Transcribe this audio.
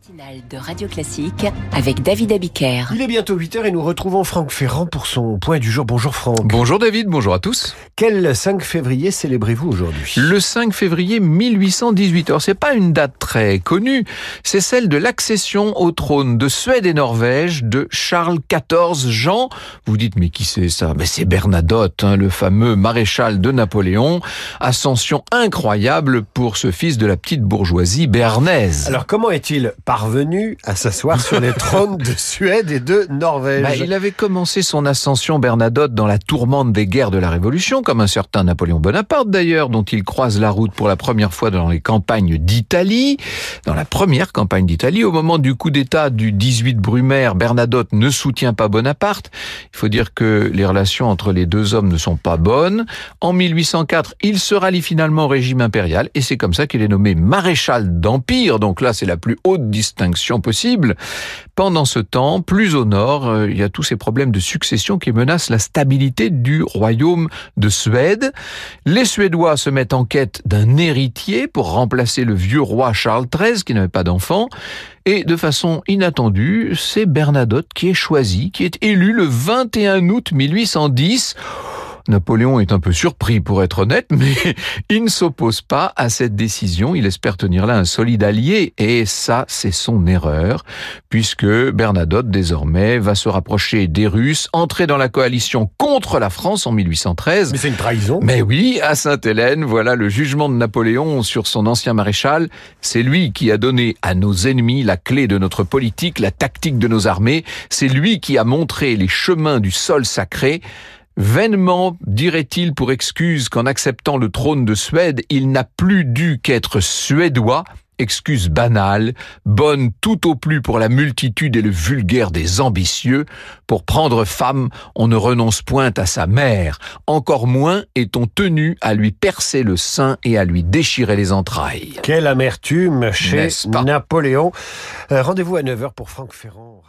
matinale de Radio Classique avec David Abiker. Il est bientôt 8h et nous retrouvons Franck Ferrand pour son point du jour. Bonjour Franck. Bonjour David, bonjour à tous. Quel 5 février célébrez-vous aujourd'hui? Le 5 février 1818. Alors c'est pas une date très connue, c'est celle de l'accession au trône de Suède et Norvège de Charles XIV Jean. Vous dites mais qui c'est ça? Mais c'est Bernadotte, hein, le fameux maréchal de Napoléon. Ascension incroyable pour ce fils de la petite bourgeoisie béarnaise. Alors comment est-il parvenu à s'asseoir sur les trônes de Suède et de Norvège Bah, il avait commencé son ascension Bernadotte dans la tourmente des guerres de la Révolution, comme un certain Napoléon Bonaparte d'ailleurs, dont il croise la route pour la première fois dans les campagnes d'Italie. Dans la première campagne d'Italie, au moment du coup d'État du 18 Brumaire, Bernadotte ne soutient pas Bonaparte. Il faut dire que les relations entre les deux hommes ne sont pas bonnes. En 1804, il se rallie finalement au régime impérial et c'est comme ça qu'il est nommé maréchal d'Empire. Donc là, c'est la plus haute distinction possible. Pendant ce temps, plus au nord, euh, il y a tous ces problèmes de succession qui menacent la stabilité du royaume de Suède. Les Suédois se mettent en quête d'un héritier pour remplacer le vieux roi Charles XIII qui n'avait pas d'enfant. Et de façon inattendue, c'est Bernadotte qui est choisi, qui est élu le 21 août 1810. Napoléon est un peu surpris pour être honnête, mais il ne s'oppose pas à cette décision. Il espère tenir là un solide allié et ça, c'est son erreur, puisque Bernadotte désormais va se rapprocher des Russes, entrer dans la coalition contre la France en 1813. Mais c'est une trahison. Mais oui, à Sainte-Hélène, voilà le jugement de Napoléon sur son ancien maréchal. C'est lui qui a donné à nos ennemis la clé de notre politique, la tactique de nos armées. C'est lui qui a montré les chemins du sol sacré. Vainement dirait-il pour excuse qu'en acceptant le trône de Suède, il n'a plus dû qu'être suédois, excuse banale, bonne tout au plus pour la multitude et le vulgaire des ambitieux. Pour prendre femme, on ne renonce point à sa mère, encore moins est-on tenu à lui percer le sein et à lui déchirer les entrailles. Quelle amertume chez Napoléon. Euh, Rendez-vous à 9h pour Franck Ferrand.